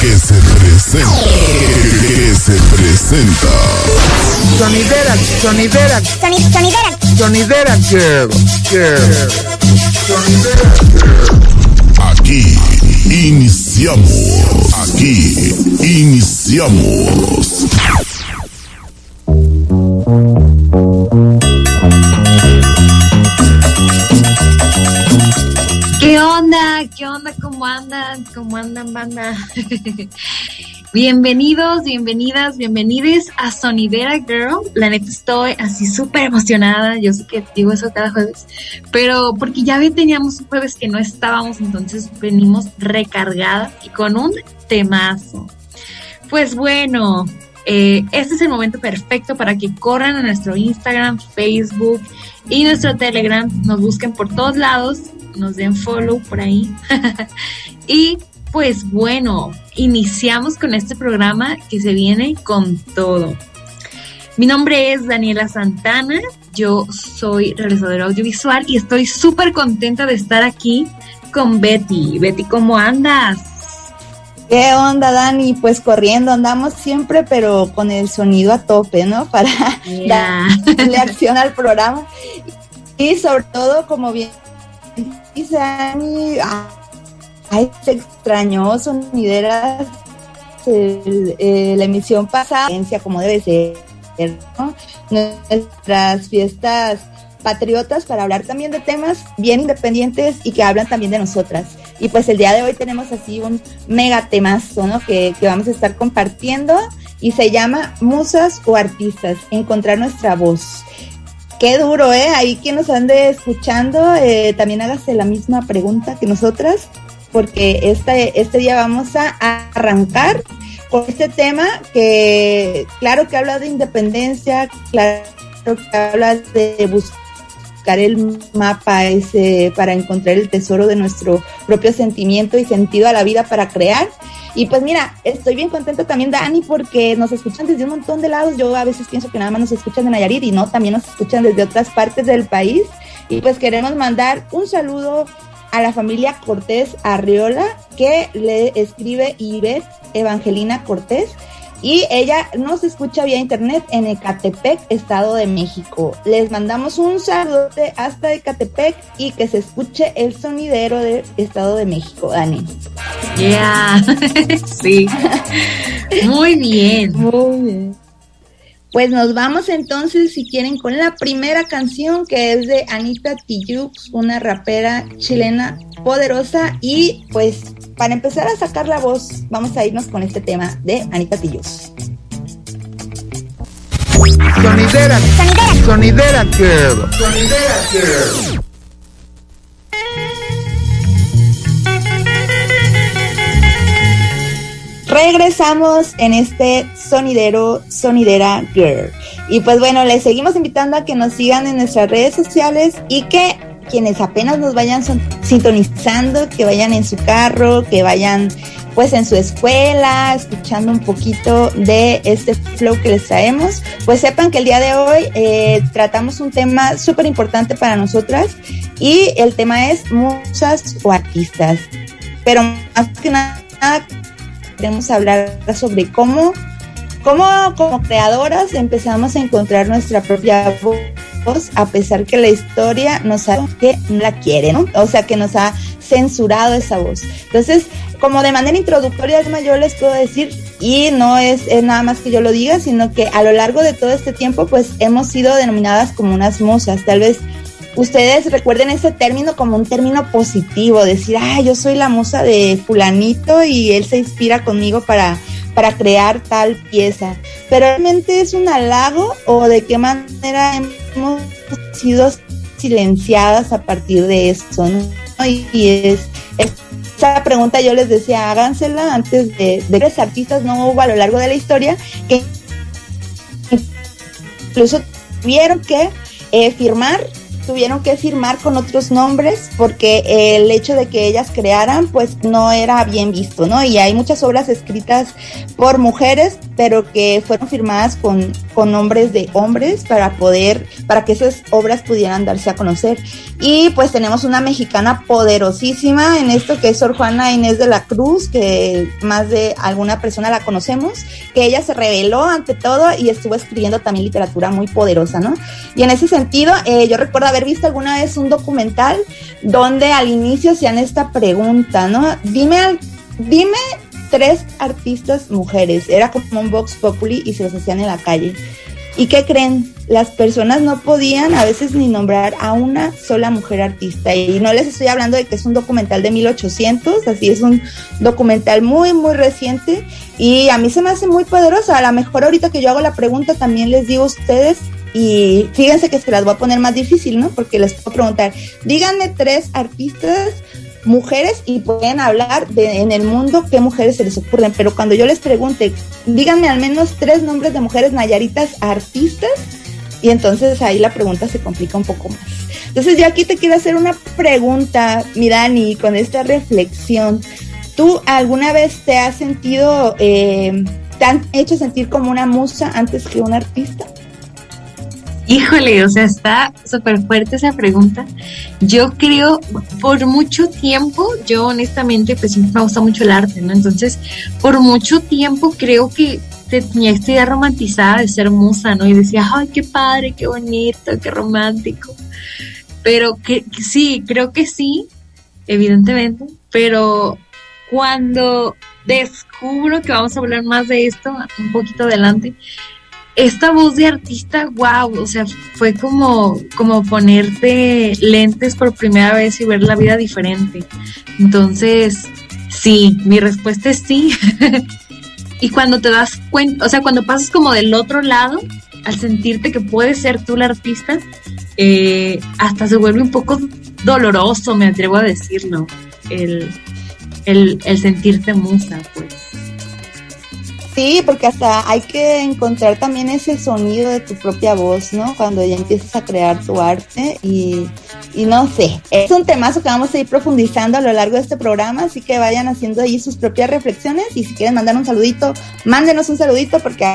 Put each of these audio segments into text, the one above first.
que se presenta. Que, se presenta. Sonidera, sonidera. sonidera. Sonidera girl. Girl. Sonidera girl. Aquí Iniciamos. Aquí iniciamos. ¿Cómo andan? ¿Cómo andan, banda? Bienvenidos, bienvenidas, bienvenides a Sonidera Girl. La neta estoy así súper emocionada. Yo sé que digo eso cada jueves, pero porque ya teníamos un jueves que no estábamos, entonces venimos recargadas y con un temazo. Pues bueno, eh, este es el momento perfecto para que corran a nuestro Instagram, Facebook y nuestro Telegram. Nos busquen por todos lados, nos den follow por ahí. y pues bueno, iniciamos con este programa que se viene con todo. Mi nombre es Daniela Santana, yo soy realizadora audiovisual y estoy súper contenta de estar aquí con Betty. Betty, ¿cómo andas? ¿Qué onda, Dani? Pues corriendo, andamos siempre, pero con el sonido a tope, ¿no? Para darle acción al programa. Y sobre todo, como bien dice Dani, Ay, se extrañó sonideras eh, la emisión pasada, como debe ser, ¿no? Nuestras fiestas patriotas para hablar también de temas bien independientes y que hablan también de nosotras. Y pues el día de hoy tenemos así un mega temazo, ¿no? Que, vamos a estar compartiendo y se llama Musas o Artistas, encontrar nuestra voz. Qué duro, ¿eh? Ahí quien nos ande escuchando, eh, también hágase la misma pregunta que nosotras porque este, este día vamos a arrancar con este tema que claro que habla de independencia, claro que habla de buscar el mapa ese para encontrar el tesoro de nuestro propio sentimiento y sentido a la vida para crear. Y pues mira, estoy bien contento también, Dani, porque nos escuchan desde un montón de lados. Yo a veces pienso que nada más nos escuchan de Nayarit y no, también nos escuchan desde otras partes del país. Y pues queremos mandar un saludo a la familia Cortés Arriola, que le escribe Ives Evangelina Cortés. Y ella nos escucha vía internet en Ecatepec, Estado de México. Les mandamos un saludote hasta Ecatepec y que se escuche el sonidero de Estado de México, Dani. Yeah, sí. Muy bien. Muy bien. Pues nos vamos entonces, si quieren, con la primera canción que es de Anita Tijoux, una rapera chilena poderosa. Y pues para empezar a sacar la voz, vamos a irnos con este tema de Anita Tijoux. Sonidera, sonidera, sonidera girl, sonidera girl. Regresamos en este sonidero, sonidera girl. Y pues bueno, les seguimos invitando a que nos sigan en nuestras redes sociales y que quienes apenas nos vayan sintonizando, que vayan en su carro, que vayan pues en su escuela, escuchando un poquito de este flow que les traemos, pues sepan que el día de hoy eh, tratamos un tema súper importante para nosotras y el tema es musas o artistas. Pero más que nada queremos hablar sobre cómo, cómo como creadoras empezamos a encontrar nuestra propia voz, a pesar que la historia nos ha que la quiere, ¿no? O sea, que nos ha censurado esa voz. Entonces, como de manera introductoria, yo les puedo decir, y no es, es, nada más que yo lo diga, sino que a lo largo de todo este tiempo, pues hemos sido denominadas como unas musas. Tal vez ustedes recuerden ese término como un término positivo, decir, ah, yo soy la musa de fulanito y él se inspira conmigo para, para crear tal pieza. Pero realmente es un halago o de qué manera hemos sido silenciadas a partir de eso, ¿no? Y, es, esa pregunta yo les decía, hágansela antes de, de los artistas no hubo a lo largo de la historia que incluso tuvieron que eh, firmar tuvieron que firmar con otros nombres porque el hecho de que ellas crearan pues no era bien visto, ¿no? Y hay muchas obras escritas por mujeres, pero que fueron firmadas con, con nombres de hombres para poder, para que esas obras pudieran darse a conocer. Y pues tenemos una mexicana poderosísima en esto que es Sor Juana Inés de la Cruz, que más de alguna persona la conocemos, que ella se reveló ante todo y estuvo escribiendo también literatura muy poderosa, ¿no? Y en ese sentido, eh, yo recuerdo haber visto alguna vez un documental donde al inicio hacían esta pregunta, ¿no? Dime, dime tres artistas mujeres. Era como un Vox Populi y se los hacían en la calle. ¿Y qué creen? Las personas no podían a veces ni nombrar a una sola mujer artista. Y no les estoy hablando de que es un documental de 1800, así es un documental muy, muy reciente. Y a mí se me hace muy poderoso. A lo mejor ahorita que yo hago la pregunta también les digo a ustedes y fíjense que se las voy a poner más difícil, ¿no? Porque les puedo preguntar, díganme tres artistas mujeres y pueden hablar de en el mundo qué mujeres se les ocurren, pero cuando yo les pregunte, díganme al menos tres nombres de mujeres nayaritas artistas, y entonces ahí la pregunta se complica un poco más. Entonces yo aquí te quiero hacer una pregunta, mi Dani, con esta reflexión. ¿Tú alguna vez te has sentido, eh, te han hecho sentir como una musa antes que un artista? Híjole, o sea, está súper fuerte esa pregunta. Yo creo, por mucho tiempo, yo honestamente, pues me gusta mucho el arte, ¿no? Entonces, por mucho tiempo creo que tenía esta idea romantizada de ser musa, ¿no? Y decía, ay, qué padre, qué bonito, qué romántico. Pero que, sí, creo que sí, evidentemente, pero cuando descubro que vamos a hablar más de esto un poquito adelante, esta voz de artista, wow, o sea, fue como, como ponerte lentes por primera vez y ver la vida diferente. Entonces, sí, mi respuesta es sí. y cuando te das cuenta, o sea, cuando pasas como del otro lado, al sentirte que puedes ser tú la artista, eh, hasta se vuelve un poco doloroso, me atrevo a decirlo, el, el, el sentirte musa, pues. Sí, porque hasta hay que encontrar también ese sonido de tu propia voz, ¿no? Cuando ya empiezas a crear tu arte y, no sé, es un temazo que vamos a ir profundizando a lo largo de este programa, así que vayan haciendo ahí sus propias reflexiones y si quieren mandar un saludito, mándenos un saludito porque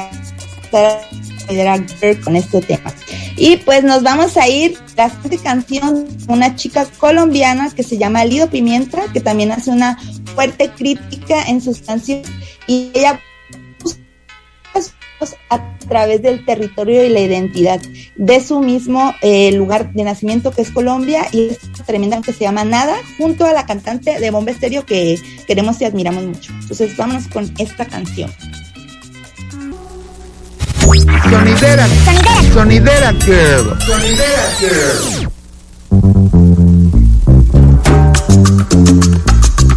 con este tema. Y pues nos vamos a ir la siguiente canción, una chica colombiana que se llama Lido Pimienta, que también hace una fuerte crítica en sus canciones y ella a través del territorio y la identidad de su mismo eh, lugar de nacimiento que es Colombia y es tremenda que se llama Nada junto a la cantante de Bomba Estéreo que queremos y admiramos mucho. Entonces vámonos con esta canción. Sonidera, sonidera, sonidera girl, sonidera girl.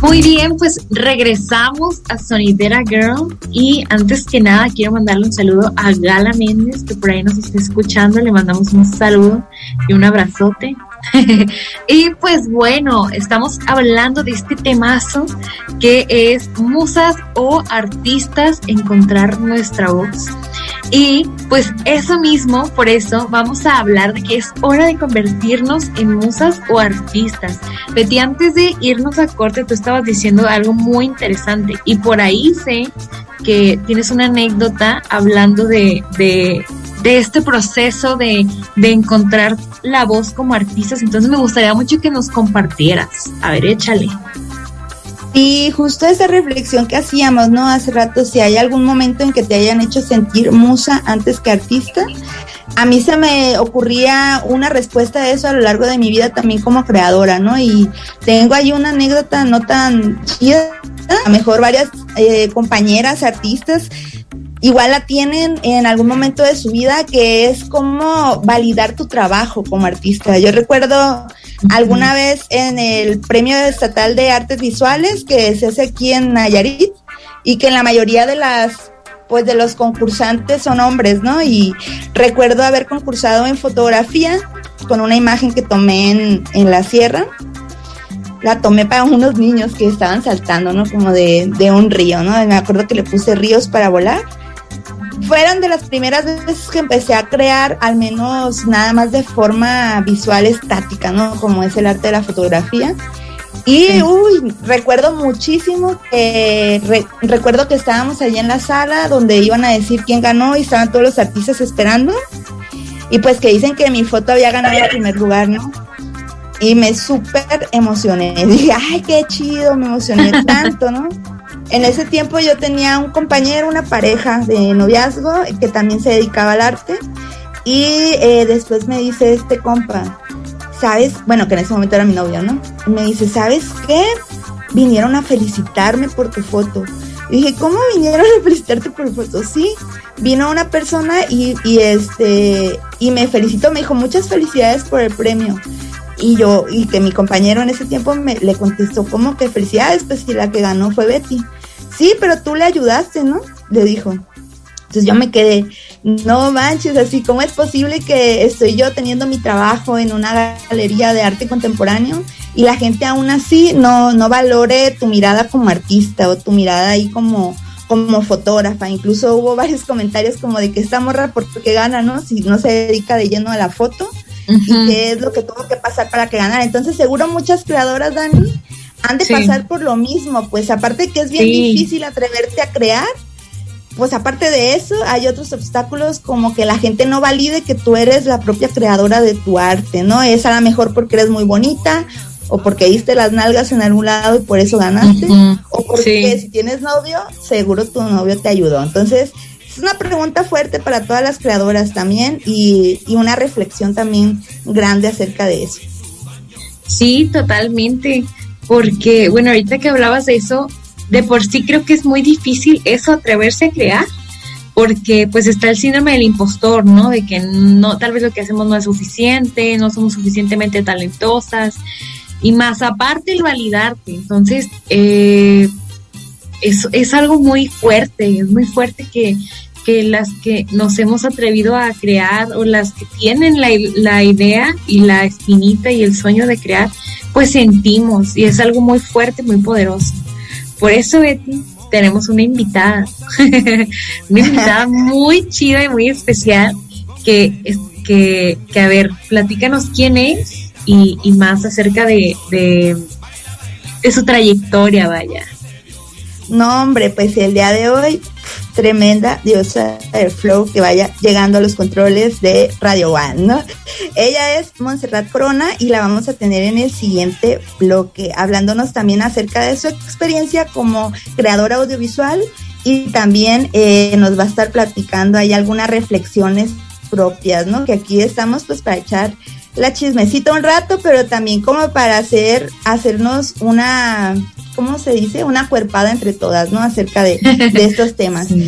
Muy bien, pues regresamos a Sonidera Girl y antes que nada quiero mandarle un saludo a Gala Méndez que por ahí nos está escuchando, le mandamos un saludo y un abrazote. y pues bueno, estamos hablando de este temazo que es musas o artistas encontrar nuestra voz. Y pues eso mismo, por eso vamos a hablar de que es hora de convertirnos en musas o artistas. Betty, antes de irnos a corte, tú estabas diciendo algo muy interesante y por ahí sé que tienes una anécdota hablando de, de, este proceso de, de encontrar la voz como artistas. Entonces me gustaría mucho que nos compartieras. A ver, échale. Y justo esa reflexión que hacíamos, ¿no? Hace rato, si hay algún momento en que te hayan hecho sentir musa antes que artista, a mí se me ocurría una respuesta a eso a lo largo de mi vida también como creadora, ¿no? Y tengo ahí una anécdota no tan chida, a lo mejor varias eh, compañeras artistas igual la tienen en algún momento de su vida, que es como validar tu trabajo como artista. Yo recuerdo alguna vez en el Premio Estatal de Artes Visuales que se hace aquí en Nayarit, y que en la mayoría de las pues de los concursantes son hombres, ¿no? Y recuerdo haber concursado en fotografía con una imagen que tomé en, en la sierra. La tomé para unos niños que estaban saltando, ¿no? Como de, de un río, ¿no? Me acuerdo que le puse ríos para volar. Fueron de las primeras veces que empecé a crear, al menos nada más de forma visual estática, ¿no? Como es el arte de la fotografía. Y uy, recuerdo muchísimo que recuerdo que estábamos allí en la sala donde iban a decir quién ganó y estaban todos los artistas esperando. Y pues que dicen que mi foto había ganado el primer lugar, ¿no? Y me súper emocioné. Dije, ay, qué chido, me emocioné tanto, ¿no? En ese tiempo yo tenía un compañero, una pareja de noviazgo que también se dedicaba al arte. Y eh, después me dice este compa, ¿sabes? Bueno, que en ese momento era mi novio, ¿no? me dice, ¿sabes qué? Vinieron a felicitarme por tu foto. Y dije, ¿cómo vinieron a felicitarte por tu foto? Sí, vino una persona y, este, y me felicitó, me dijo, muchas felicidades por el premio. Y yo, y que mi compañero en ese tiempo me le contestó, ¿cómo que felicidades? Pues si la que ganó fue Betty. Sí, pero tú le ayudaste, ¿no? Le dijo. Entonces yo me quedé, no manches, así, ¿cómo es posible que estoy yo teniendo mi trabajo en una galería de arte contemporáneo y la gente aún así no, no valore tu mirada como artista o tu mirada ahí como, como fotógrafa? Incluso hubo varios comentarios como de que esta morra, ¿por qué gana, no? Si no se dedica de lleno a la foto y qué es lo que tuvo que pasar para que ganara. Entonces seguro muchas creadoras, Dani, han de pasar por lo mismo, pues aparte que es bien difícil atreverte a crear, pues aparte de eso, hay otros obstáculos como que la gente no valide que tú eres la propia creadora de tu arte, ¿no? Es a lo mejor porque eres muy bonita o porque diste las nalgas en algún lado y por eso ganaste, o porque si tienes novio, seguro tu novio te ayudó. Entonces, es una pregunta fuerte para todas las creadoras también y, y una reflexión también grande acerca de eso. Sí, totalmente, porque bueno, ahorita que hablabas de eso, de por sí creo que es muy difícil eso atreverse a crear porque pues está el síndrome del impostor, ¿no? De que no, tal vez lo que hacemos no es suficiente, no somos suficientemente talentosas y más aparte el validarte. Entonces, eh, es, es algo muy fuerte, es muy fuerte que, que las que nos hemos atrevido a crear o las que tienen la, la idea y la espinita y el sueño de crear, pues sentimos y es algo muy fuerte, muy poderoso. Por eso, Betty, tenemos una invitada, una invitada muy chida y muy especial, que, que, que, a ver, platícanos quién es y, y más acerca de, de, de su trayectoria, vaya. No, hombre, pues el día de hoy tremenda diosa del flow que vaya llegando a los controles de Radio One, ¿no? Ella es Montserrat Corona y la vamos a tener en el siguiente bloque, hablándonos también acerca de su experiencia como creadora audiovisual y también eh, nos va a estar platicando ahí algunas reflexiones propias, ¿no? Que aquí estamos pues para echar la chismecita un rato, pero también como para hacer, hacernos una ¿cómo se dice? Una cuerpada entre todas, ¿no? Acerca de, estos temas.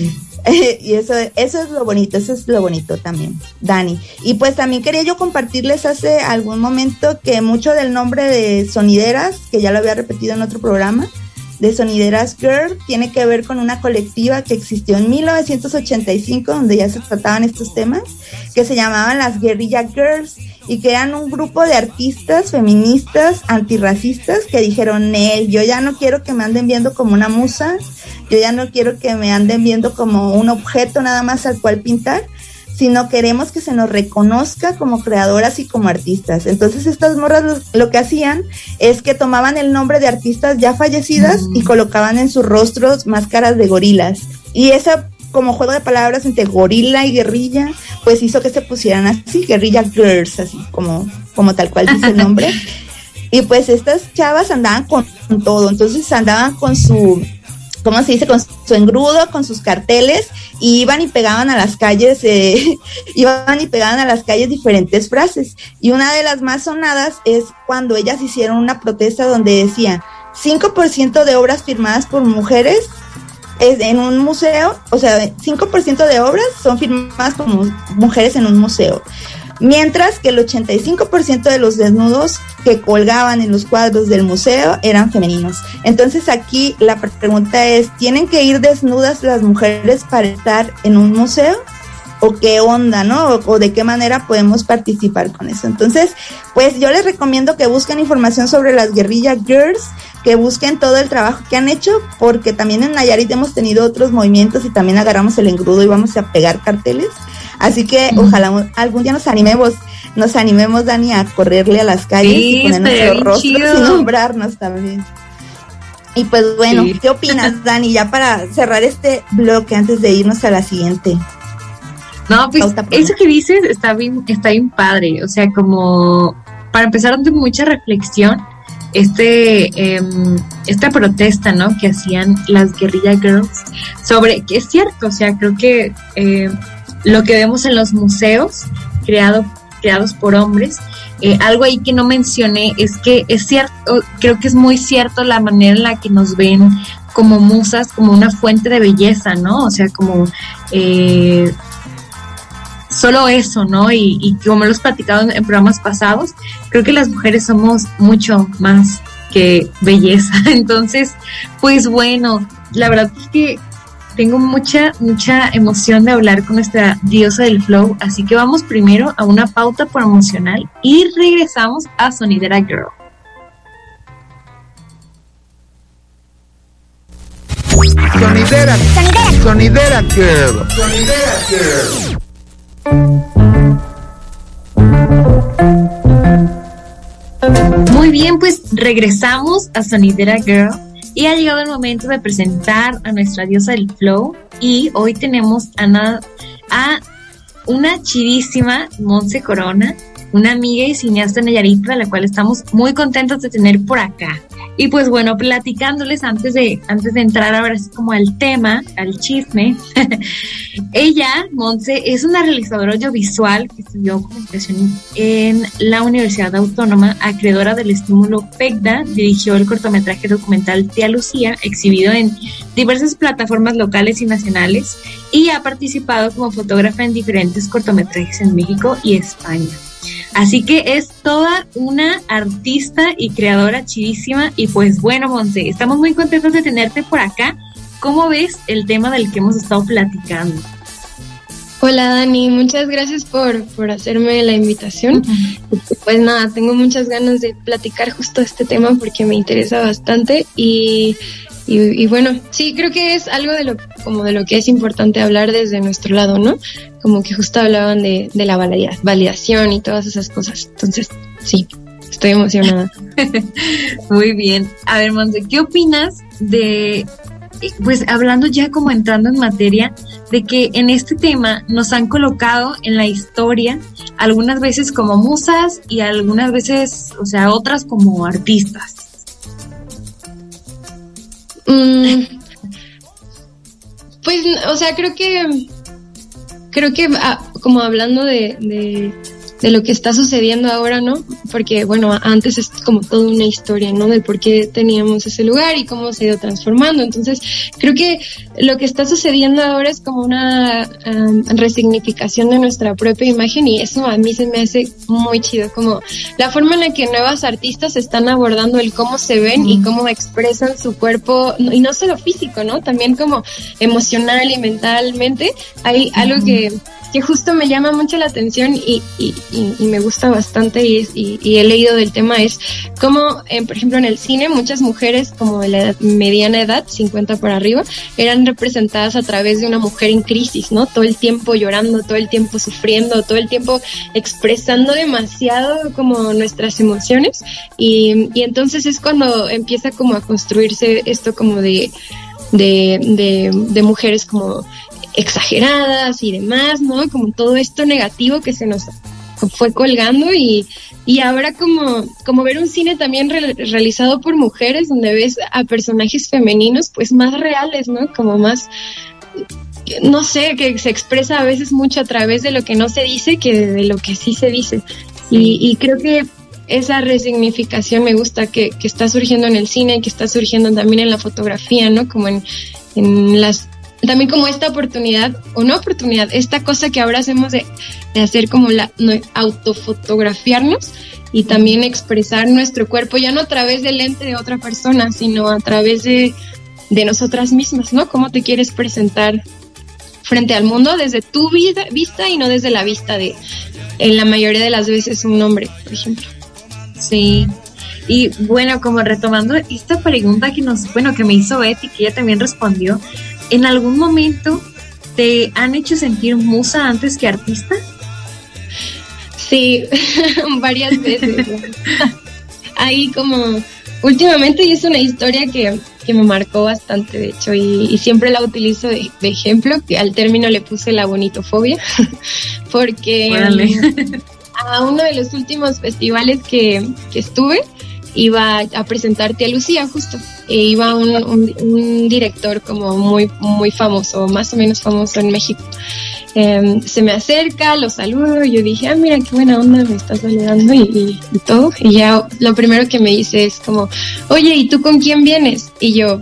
y eso, eso es lo bonito, eso es lo bonito también, Dani. Y pues también quería yo compartirles hace algún momento que mucho del nombre de Sonideras, que ya lo había repetido en otro programa, de Sonideras Girl, tiene que ver con una colectiva que existió en 1985, donde ya se trataban estos temas, que se llamaban las Guerrilla Girls y que eran un grupo de artistas feministas antirracistas que dijeron, yo ya no quiero que me anden viendo como una musa, yo ya no quiero que me anden viendo como un objeto nada más al cual pintar, sino queremos que se nos reconozca como creadoras y como artistas. Entonces estas morras lo, que hacían es que tomaban el nombre de artistas ya fallecidas y colocaban en sus rostros máscaras de gorilas. Y esa como juego de palabras entre gorila y guerrilla, pues hizo que se pusieran así, guerrilla girls, así como, como tal cual dice el nombre. y pues estas chavas andaban con todo, entonces andaban con su, ¿cómo se dice? Con su engrudo, con sus carteles, y iban y pegaban a las calles, eh, iban y pegaban a las calles diferentes frases. Y una de las más sonadas es cuando ellas hicieron una protesta donde decía, 5% de obras firmadas por mujeres es en un museo, o sea, 5% de obras son firmadas como mujeres en un museo. Mientras que el 85% de los desnudos que colgaban en los cuadros del museo eran femeninos. Entonces aquí la pregunta es, ¿tienen que ir desnudas las mujeres para estar en un museo? o qué onda, ¿no? O, de qué manera podemos participar con eso. Entonces, pues yo les recomiendo que busquen información sobre las guerrilla girls, que busquen todo el trabajo que han hecho, porque también en Nayarit hemos tenido otros movimientos y también agarramos el engrudo y vamos a pegar carteles. Así que ojalá algún día nos animemos, nos animemos, Dani, a correrle a las calles y poner nuestros rostros y nombrarnos también. Y pues bueno, ¿qué opinas, Dani? Ya para cerrar este bloque antes de irnos a la siguiente. No, pues eso que dices está bien, está bien padre. O sea, como para empezar, de mucha reflexión, este, em, esta protesta, ¿no? Que hacían las guerrilla girls sobre que es cierto, o sea, creo que eh, lo que vemos en los museos creado, creados por hombres, eh, algo ahí que no mencioné es que es cierto, creo que es muy cierto la manera en la que nos ven como musas, como una fuente de belleza, ¿no? O sea, como eh, solo eso, ¿no? Y, y como lo hemos platicado en, programas pasados, creo que las mujeres somos mucho más que belleza. Entonces, pues bueno, la verdad es que tengo mucha, mucha emoción de hablar con nuestra diosa del flow, así que vamos primero a una pauta promocional y regresamos a Sonidera Girl. Sonidera, Sonidera, Sonidera Girl, Sonidera Girl. Muy bien, pues regresamos a Sonidera Girl y ha llegado el momento de presentar a nuestra diosa del flow. Y hoy tenemos a, a una chidísima Monse Corona, una amiga y cineasta nayarita, la cual estamos muy contentos de tener por acá. Y pues bueno, platicándoles antes de, antes de entrar ahora así como al tema, al chisme, ella, Monse, es una realizadora audiovisual que estudió comunicación en la Universidad Autónoma, acreedora del estímulo PECDA, dirigió el cortometraje documental Tía Lucía, exhibido en diversas plataformas locales y nacionales, y ha participado como fotógrafa en diferentes cortometrajes en México y España. Así que es toda una artista y creadora chidísima. Y pues bueno, Monse, estamos muy contentos de tenerte por acá. ¿Cómo ves el tema del que hemos estado platicando? Hola Dani, muchas gracias por, por hacerme la invitación. Pues nada, tengo muchas ganas de platicar justo este tema porque me interesa bastante y y, bueno, sí, creo que es algo de lo, como de lo que es importante hablar desde nuestro lado, ¿no? Como que justo hablaban de, de la validación y todas esas cosas. Entonces, sí, estoy emocionada. Muy bien. A ver, Monse, ¿qué opinas de, pues hablando ya como entrando en materia, de que en este tema nos han colocado en la historia algunas veces como musas y algunas veces, o sea, otras como artistas? Mm, pues, o sea, creo que, creo que ah, como hablando de, de lo que está sucediendo ahora, ¿no? Porque, bueno, antes es como toda una historia, ¿no? Del por qué teníamos ese lugar y cómo se ha ido transformando. Entonces, creo que lo que está sucediendo ahora es como una resignificación de nuestra propia imagen y eso a mí se me hace muy chido, como la forma en la que nuevas artistas están abordando el cómo se ven y cómo expresan su cuerpo, y no solo físico, ¿no? También como emocional y mentalmente. Hay algo que que justo me llama mucho la atención y, y, y, me gusta bastante y, y, he leído del tema es cómo, eh, por ejemplo, en el cine muchas mujeres como de la mediana edad, 50 por arriba, eran representadas a través de una mujer en crisis, ¿no? Todo el tiempo llorando, todo el tiempo sufriendo, todo el tiempo expresando demasiado como nuestras emociones y, y entonces es cuando empieza como a construirse esto como de, de, de, mujeres como exageradas y demás, ¿no? Como todo esto negativo que se nos fue colgando y, y ahora como, como ver un cine también realizado por mujeres donde ves a personajes femeninos pues más reales, ¿no? Como más, no sé, que se expresa a veces mucho a través de lo que no se dice que de lo que sí se dice. Y, y creo que esa resignificación me gusta que, que, está surgiendo en el cine, que está surgiendo también en la fotografía, ¿no? Como en, en las también como esta oportunidad, o no oportunidad, esta cosa que ahora hacemos de, hacer como la autofotografiarnos y también expresar nuestro cuerpo, ya no a través del lente de otra persona, sino a través de, de nosotras mismas, ¿no? Cómo te quieres presentar frente al mundo desde tu vida, vista y no desde la vista de, en la mayoría de las veces, un hombre, por ejemplo. Sí. Y bueno, como retomando esta pregunta que nos, bueno, que me hizo Betty, que ella también respondió, ¿en algún momento te han hecho sentir musa antes que artista? Sí, varias veces. Ahí como últimamente y es una historia que, me marcó bastante, de hecho, y, siempre la utilizo de, ejemplo, que al término le puse la bonitofobia, porque a uno de los últimos festivales que, que estuve, iba a presentarte a Lucía justo. E iba un, un, director como muy, muy famoso, más o menos famoso en México. Em, se me acerca, lo saludo, y yo dije, ah, mira, qué buena onda, me estás saludando y, todo. Y ya lo primero que me dice es como, oye, ¿y tú con quién vienes? Y yo,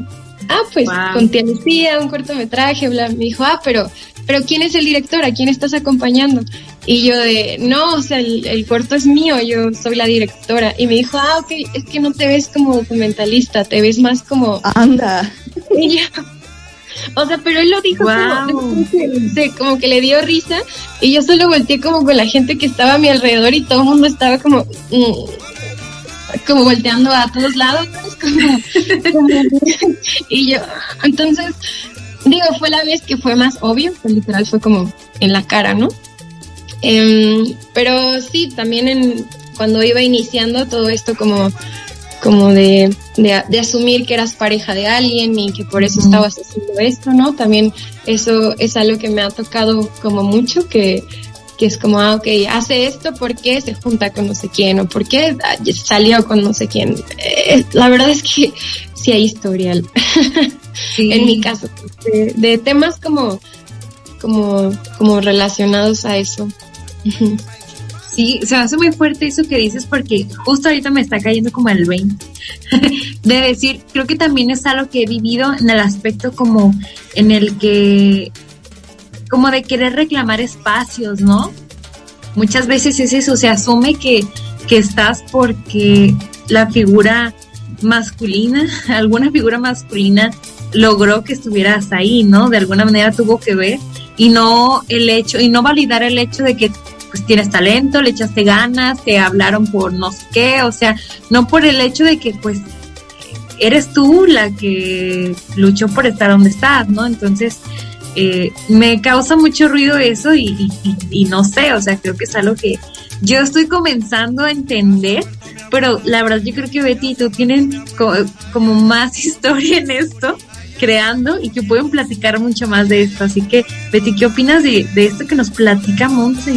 ah, pues con Tía Lucía, un cortometraje, bla. Me dijo, ah, pero, pero ¿quién es el director? ¿A quién estás acompañando? Y yo de, no, o sea, el, corto es mío, yo soy la directora. Y me dijo, ah, ok, es que no te ves como documentalista, te ves más como... Anda. Y yo, o sea, pero él lo dijo como, que le dio risa y yo solo volteé como con la gente que estaba a mi alrededor y todo el mundo estaba como... Mm, como volteando a todos lados, y yo, entonces, digo, fue la vez que fue más obvio, pues literal fue como en la cara, ¿no? Em, pero sí, también en, cuando iba iniciando todo esto como, como de, de, asumir que eras pareja de alguien y que por eso estabas haciendo esto, ¿no? También eso es algo que me ha tocado como mucho, que, que es como, ah, ok, hace esto porque se junta con no sé quién o porque salió con no sé quién. Eh, la verdad es que sí hay historial, en mi caso, de, de temas como, como, como relacionados a eso. Sí, se hace muy fuerte eso que dices porque justo ahorita me está cayendo como el 20. de decir, creo que también es algo que he vivido en el aspecto como en el que, como de querer reclamar espacios, ¿no? Muchas veces es eso, se asume que, que estás porque la figura masculina, alguna figura masculina logró que estuvieras ahí, ¿no? De alguna manera tuvo que ver y no el hecho y no validar el hecho de que pues tienes talento, le echaste ganas, te hablaron por no sé qué, o sea, no por el hecho de que pues eres tú la que luchó por estar donde estás, ¿no? Entonces, eh, me causa mucho ruido eso y, y, no sé, o sea, creo que es algo que yo estoy comenzando a entender, pero la verdad yo creo que Betty y tú tienen como más historia en esto creando y que pueden platicar mucho más de esto. Así que, Betty, ¿qué opinas de, esto que nos platica Monse?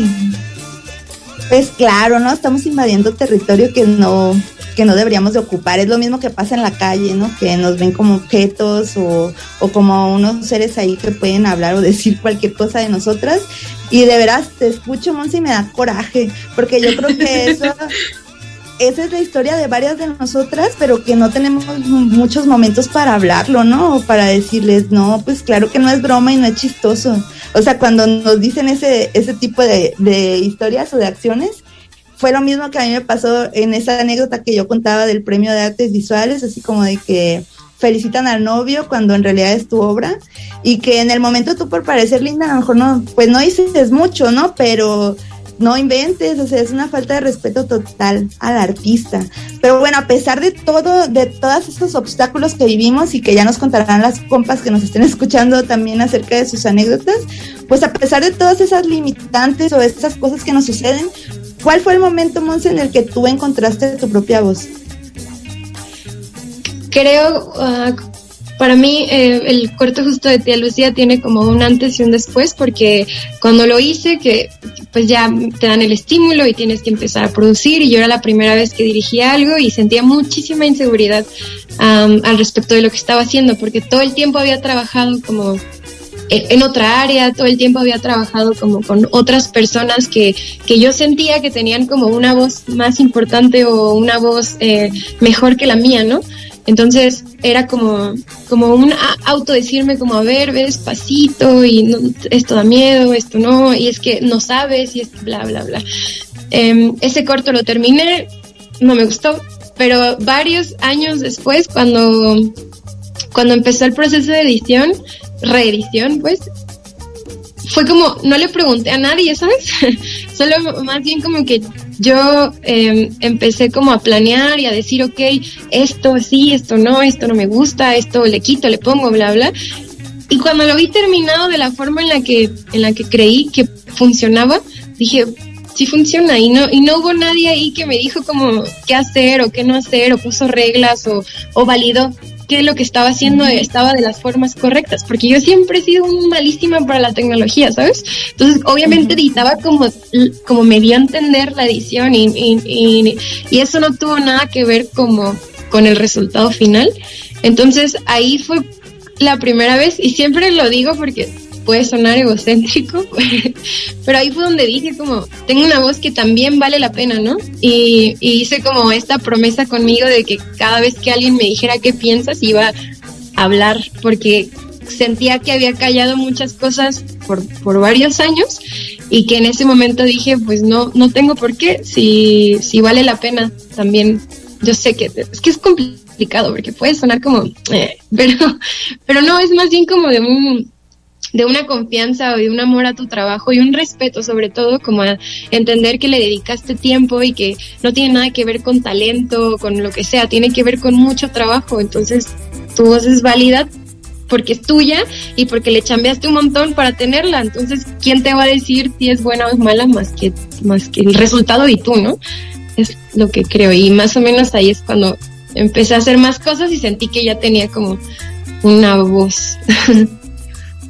Pues claro, ¿no? Estamos invadiendo territorio que no, que no deberíamos de ocupar. Es lo mismo que pasa en la calle, ¿no? Que nos ven como objetos o, o como unos seres ahí que pueden hablar o decir cualquier cosa de nosotras. Y de veras te escucho, Monse, y me da coraje, porque yo creo que eso esa es la historia de varias de nosotras, pero que no tenemos muchos momentos para hablarlo, ¿no? O para decirles, no, pues claro que no es broma y no es chistoso. O sea, cuando nos dicen ese, ese tipo de, de historias o de acciones, fue lo mismo que a mí me pasó en esa anécdota que yo contaba del premio de artes visuales, así como de que felicitan al novio cuando en realidad es tu obra y que en el momento tú por parecer linda a lo mejor no, pues no dices mucho, ¿no? Pero no inventes, o sea, es una falta de respeto total al artista. Pero bueno, a pesar de todo, de todos estos obstáculos que vivimos y que ya nos contarán las compas que nos estén escuchando también acerca de sus anécdotas, pues a pesar de todas esas limitantes o esas cosas que nos suceden, ¿cuál fue el momento, Monse, en el que tú encontraste tu propia voz? Creo, uh, para mí eh, el corto justo de Tía Lucía tiene como un antes y un después porque cuando lo hice que pues ya te dan el estímulo y tienes que empezar a producir y yo era la primera vez que dirigía algo y sentía muchísima inseguridad al respecto de lo que estaba haciendo porque todo el tiempo había trabajado como en otra área, todo el tiempo había trabajado como con otras personas que, que yo sentía que tenían como una voz más importante o una voz eh, mejor que la mía, ¿no? Entonces era como, como un autodecirme como, a ver, ve despacito y esto da miedo, esto no, y es que no sabes y es bla, bla, bla. Em, ese corto lo terminé, no me gustó, pero varios años después, cuando, cuando empezó el proceso de edición, reedición, pues, fue como, no le pregunté a nadie, ¿sabes? Solo más bien como que yo em, empecé como a planear y a decir, ok, esto sí, esto no, esto no me gusta, esto le quito, le pongo, bla, bla. Y cuando lo vi terminado de la forma en la que, en la que creí que funcionaba, dije, sí funciona y no y no hubo nadie ahí que me dijo como qué hacer o qué no hacer o puso reglas o, o validó que lo que estaba haciendo estaba de las formas correctas, porque yo siempre he sido malísima para la tecnología, ¿sabes? Entonces, obviamente editaba como, como me dio a entender la edición y, y, y, eso no tuvo nada que ver como con el resultado final. Entonces, ahí fue la primera vez, y siempre lo digo porque puede sonar egocéntrico, pero ahí fue donde dije como, tengo una voz que también vale la pena, ¿no? Y, hice como esta promesa conmigo de que cada vez que alguien me dijera qué piensas, iba a hablar, porque sentía que había callado muchas cosas por, por varios años y que en ese momento dije, pues no, no tengo por qué, si, si vale la pena también. Yo sé que es que es complicado porque puede sonar como, eh, pero, pero no, es más bien como de un, de una confianza o de un amor a tu trabajo y un respeto sobre todo, como a entender que le dedicaste tiempo y que no tiene nada que ver con talento, con lo que sea, tiene que ver con mucho trabajo. Entonces, tu voz es válida porque es tuya y porque le chambeaste un montón para tenerla. Entonces, ¿quién te va a decir si es buena o es mala más que, más que el resultado y tú, no? Es lo que creo. Y más o menos ahí es cuando empecé a hacer más cosas y sentí que ya tenía como una voz.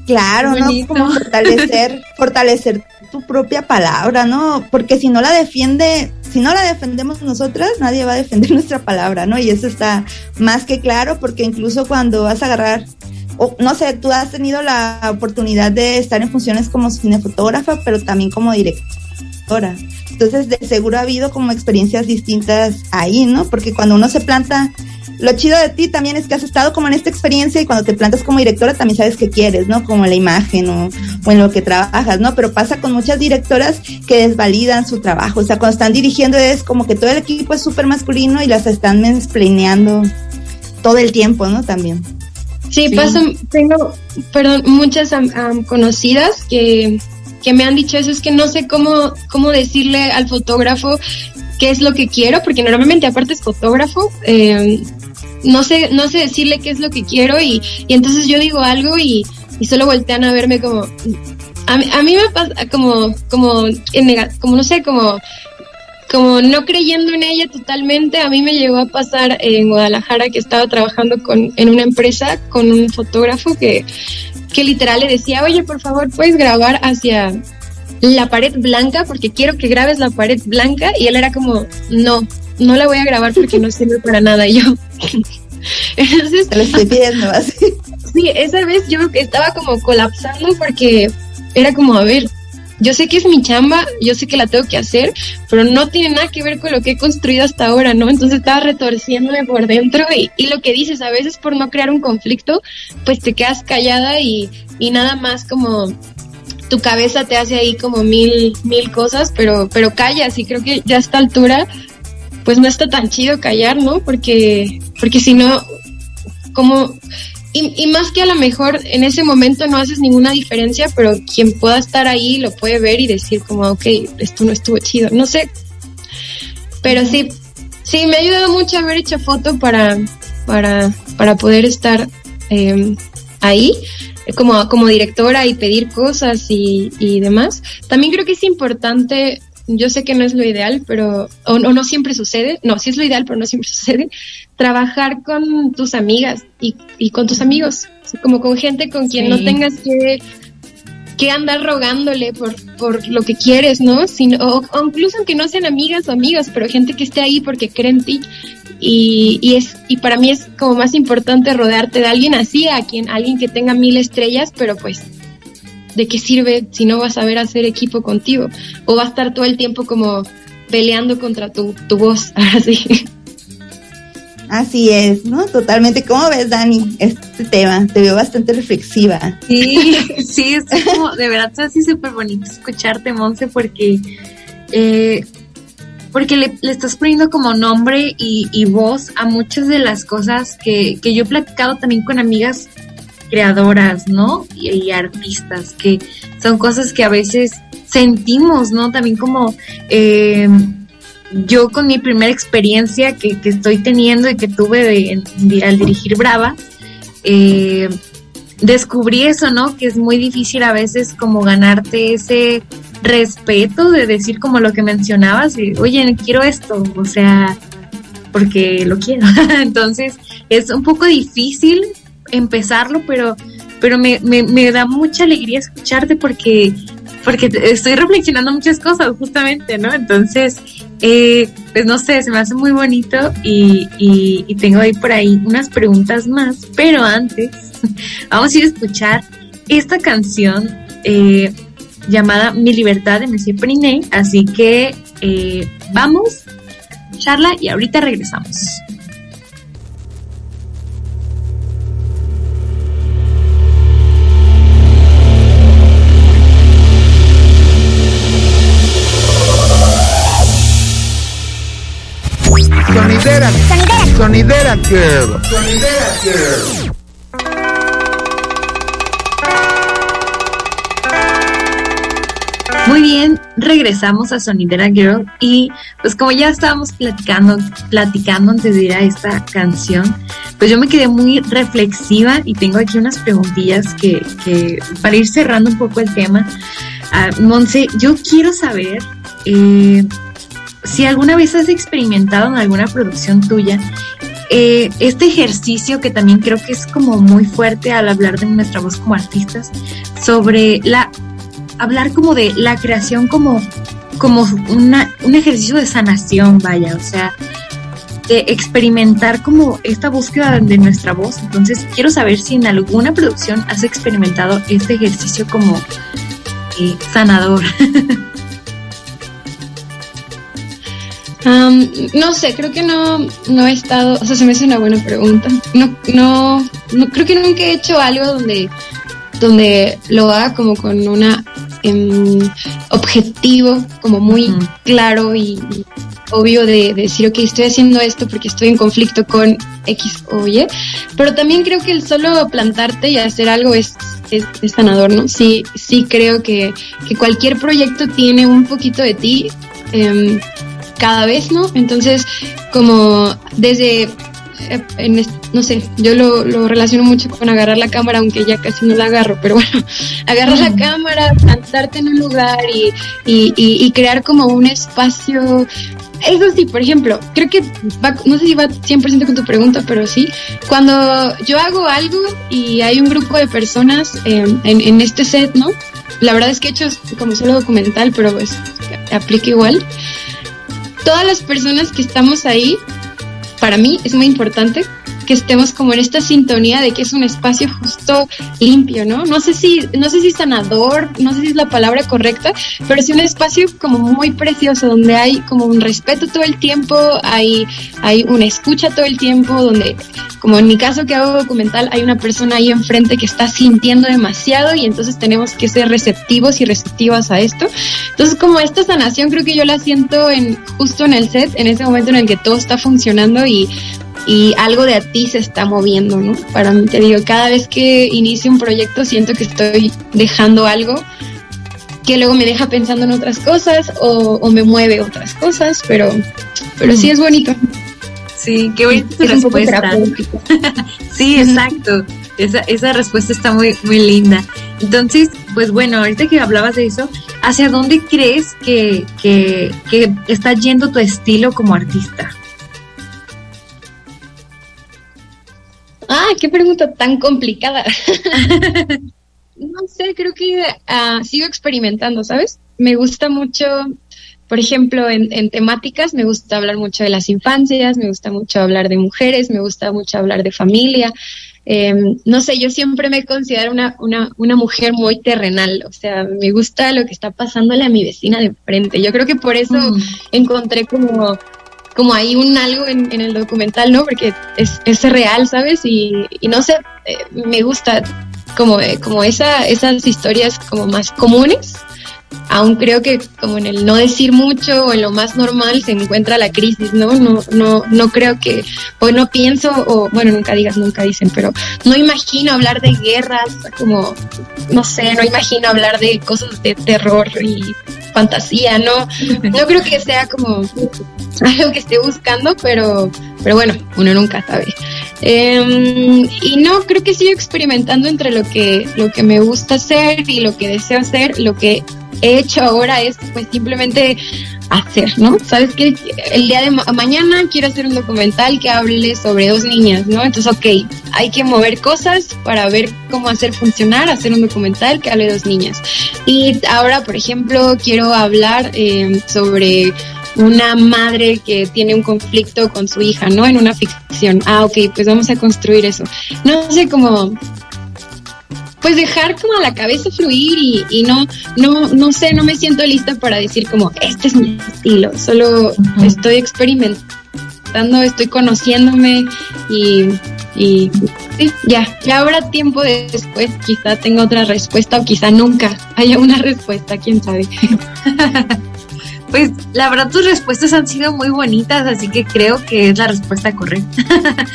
Claro, ¿no? Como fortalecer, fortalecer tu propia palabra, ¿no? Porque si no la defiende, si no la defendemos nosotras, nadie va a defender nuestra palabra, ¿no? Y eso está más que claro, porque incluso cuando vas a agarrar, o no sé, tú has tenido la oportunidad de estar en funciones como cinefotógrafa, pero también como directora. Entonces, de seguro ha habido como experiencias distintas ahí, ¿no? Porque cuando uno se planta lo chido de ti también es que has estado como en esta experiencia y cuando te plantas como directora también sabes qué quieres, ¿no? Como la imagen o, en lo que trabajas, ¿no? Pero pasa con muchas directoras que desvalidan su trabajo. O sea, cuando están dirigiendo es como que todo el equipo es súper masculino y las están mensplaneando todo el tiempo, ¿no? También. Sí, pasa, tengo, perdón, muchas conocidas que, que me han dicho eso, es que no sé cómo, cómo decirle al fotógrafo qué es lo que quiero, porque normalmente aparte es fotógrafo, eh, no sé, no sé decirle qué es lo que quiero y, y entonces yo digo algo y, y, solo voltean a verme como, a, a mí me pasa como, como, como no sé, como, como no creyendo en ella totalmente, a mí me llegó a pasar en Guadalajara que estaba trabajando con, en una empresa con un fotógrafo que, que literal le decía, oye, por favor, puedes grabar hacia la pared blanca porque quiero que grabes la pared blanca y él era como, no, no la voy a grabar porque no sirve para nada. Y yo, entonces... Te lo estoy pidiendo así. Sí, esa vez yo estaba como colapsando porque era como, a ver, yo sé que es mi chamba, yo sé que la tengo que hacer, pero no tiene nada que ver con lo que he construido hasta ahora, ¿no? Entonces estaba retorciéndome por dentro y, y lo que dices, a veces por no crear un conflicto, pues te quedas callada y, y nada más como tu cabeza te hace ahí como mil, mil cosas, pero, pero callas y creo que ya a esta altura pues no está tan chido callar, ¿no? Porque, porque si no, como, y, más que a lo mejor en ese momento no haces ninguna diferencia, pero quien pueda estar ahí lo puede ver y decir como, ok, esto no estuvo chido, no sé. Pero sí, sí, me ha ayudado mucho haber hecho foto para, para, para poder estar eh, ahí como, como directora y pedir cosas y, y demás. También creo que es importante yo sé que no es lo ideal, pero, o, no siempre sucede, no, sí es lo ideal, pero no siempre sucede, trabajar con tus amigas y, y con tus amigos, como con gente con quien no tengas que, andar rogándole por, por lo que quieres, ¿no? Sino, o, incluso aunque no sean amigas o amigos, pero gente que esté ahí porque cree en ti. Y, y, es, y para mí es como más importante rodearte de alguien así, a quien, alguien que tenga mil estrellas, pero pues ¿de qué sirve si no vas a ver hacer equipo contigo? O va a estar todo el tiempo como peleando contra tu, tu voz, así. Así es, ¿no? Totalmente. ¿Cómo ves, Dani, este tema? Te veo bastante reflexiva. Sí, sí, es como, de verdad, es así súper bonito escucharte, Monse, porque, eh, porque le, estás poniendo como nombre y, voz a muchas de las cosas que, que yo he platicado también con amigas creadoras, ¿no? Y, artistas, que son cosas que a veces sentimos, ¿no? También como eh, yo con mi primera experiencia que, estoy teniendo y que tuve de, al dirigir Brava, eh, descubrí eso, ¿no? Que es muy difícil a veces como ganarte ese respeto de decir como lo que mencionabas, oye, quiero esto, o sea, porque lo quiero. Entonces es un poco difícil empezarlo, pero, pero me, me, da mucha alegría escucharte porque, porque estoy reflexionando muchas cosas justamente, ¿no? Entonces, eh, pues no sé, se me hace muy bonito y, y, tengo ahí por ahí unas preguntas más, pero antes vamos a ir a escuchar esta canción eh, llamada Mi Libertad de Monsieur Priné, así que eh, vamos a escucharla y ahorita regresamos. Sonidera. Sonidera. Sonidera Girl. Sonidera Girl. Muy bien, regresamos a Sonidera Girl y pues como ya estábamos platicando, platicando antes de ir a esta canción, pues yo me quedé muy reflexiva y tengo aquí unas preguntillas que, que para ir cerrando un poco el tema. Uh, Monse, yo quiero saber eh, si alguna vez has experimentado en alguna producción tuya eh, este ejercicio que también creo que es como muy fuerte al hablar de nuestra voz como artistas, sobre la hablar como de la creación como, como una, un ejercicio de sanación, vaya, o sea, de experimentar como esta búsqueda de nuestra voz. Entonces, quiero saber si en alguna producción has experimentado este ejercicio como eh, sanador. no sé, creo que no, no he estado, o sea, se me hace una buena pregunta. No, no, no creo que nunca he hecho algo donde, donde lo haga como con una em, objetivo, como muy claro y, obvio de, decir, ok, estoy haciendo esto porque estoy en conflicto con X o Y, pero también creo que el solo plantarte y hacer algo es, es, sanador, ¿no? Sí, sí creo que, que, cualquier proyecto tiene un poquito de ti. Eh, cada vez, ¿no? Entonces, como desde, eh, no sé, yo lo, lo, relaciono mucho con agarrar la cámara, aunque ya casi no la agarro, pero bueno, agarrar la cámara, plantarte en un lugar y, y, y, crear como un espacio eso sí, por ejemplo, creo que no sé si va 100% con tu pregunta, pero sí, cuando yo hago algo y hay un grupo de personas em, en, en, este set, ¿no? La verdad es que he hecho como solo documental, pero pues aplica igual todas las personas que estamos ahí, para mí es muy importante que estemos como en esta sintonía de que es un espacio justo limpio, ¿no? No sé si, no sé si sanador, no sé si es la palabra correcta, pero sí un espacio como muy precioso, donde hay como un respeto todo el tiempo, hay, hay una escucha todo el tiempo, donde, como en mi caso que hago documental, hay una persona ahí enfrente que está sintiendo demasiado y entonces tenemos que ser receptivos y receptivas a esto. Entonces, como esta sanación creo que yo la siento en, justo en el set, en ese momento en el que todo está funcionando y y algo de a ti se está moviendo, ¿no? Para mí, te digo, cada vez que inicio un proyecto siento que estoy dejando algo que luego me deja pensando en otras cosas o, me mueve otras cosas, pero, pero sí es bonito. Sí, qué bonita respuesta. sí, exacto. Esa, esa respuesta está muy, muy linda. Entonces, pues bueno, ahorita que hablabas de eso, ¿hacia dónde crees que, que, que está yendo tu estilo como artista? Ah, qué pregunta tan complicada. no sé, creo que ah, sigo experimentando, ¿sabes? Me gusta mucho, por ejemplo, en, temáticas, me gusta hablar mucho de las infancias, me gusta mucho hablar de mujeres, me gusta mucho hablar de familia. Em, no sé, yo siempre me considero una, una, una mujer muy terrenal, o sea, me gusta lo que está pasándole a mi vecina de frente. Yo creo que por eso mm. encontré como como hay un algo en, el documental, ¿no? Porque es, es real, ¿sabes? Y, y no sé, eh, me gusta como, eh, como esa, esas historias como más comunes aún creo que como en el no decir mucho o en lo más normal se encuentra la crisis, ¿no? No, no, no creo que, o no pienso, o bueno, nunca digas, nunca dicen, pero no imagino hablar de guerras, como, no sé, no imagino hablar de cosas de terror y fantasía, no, no creo que sea como algo que esté buscando, pero, pero bueno, uno nunca sabe. Em, y no, creo que sigo experimentando entre lo que, lo que me gusta hacer y lo que deseo hacer, lo que he hecho ahora es pues simplemente hacer, ¿no? Sabes que el día de mañana quiero hacer un documental que hable sobre dos niñas, ¿no? Entonces, ok, hay que mover cosas para ver cómo hacer funcionar, hacer un documental que hable de dos niñas. Y ahora, por ejemplo, quiero hablar eh, sobre una madre que tiene un conflicto con su hija, ¿no? En una ficción. Ah, ok, pues vamos a construir eso. No sé cómo pues dejar como la cabeza fluir y, no, no, no sé, no me siento lista para decir como, este es mi estilo, solo estoy experimentando, estoy conociéndome y, y sí, ya, ya habrá tiempo después, quizá tenga otra respuesta o quizá nunca haya una respuesta, quién sabe. Pues la verdad tus respuestas han sido muy bonitas, así que creo que es la respuesta correcta.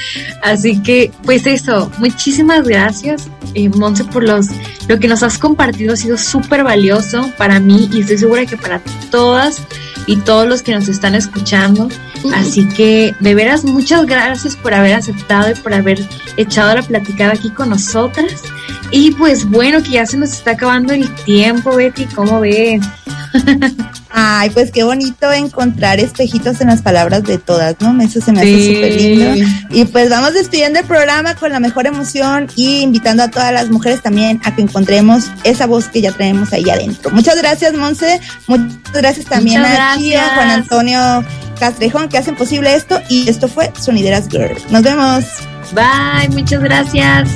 así que pues eso, muchísimas gracias eh, Monse por los, lo que nos has compartido, ha sido súper valioso para mí y estoy segura que para todas y todos los que nos están escuchando. Así que de veras muchas gracias por haber aceptado y por haber echado la platicada aquí con nosotras. Y pues bueno, que ya se nos está acabando el tiempo, Betty, ¿cómo ves? Ay, pues qué bonito encontrar espejitos en las palabras de todas, ¿no? Eso se me hace súper lindo. Y pues vamos despidiendo el programa con la mejor emoción y invitando a todas las mujeres también a que encontremos esa voz que ya tenemos ahí adentro. Muchas gracias, Monse. Muchas gracias también a Juan Antonio Castrejón, que hacen posible esto. Y esto fue Sonideras Girl. Nos vemos. Bye, muchas gracias.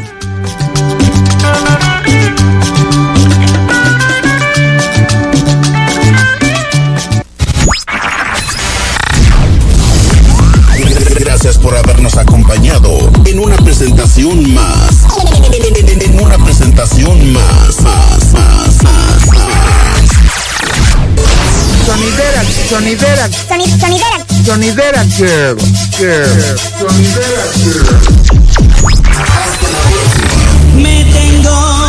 Gracias por habernos acompañado en una presentación más. En una presentación más, más, más, más, más. Sonidera, sonidera, sonidera, sonidera, girl, girl, sonidera, girl. La próxima.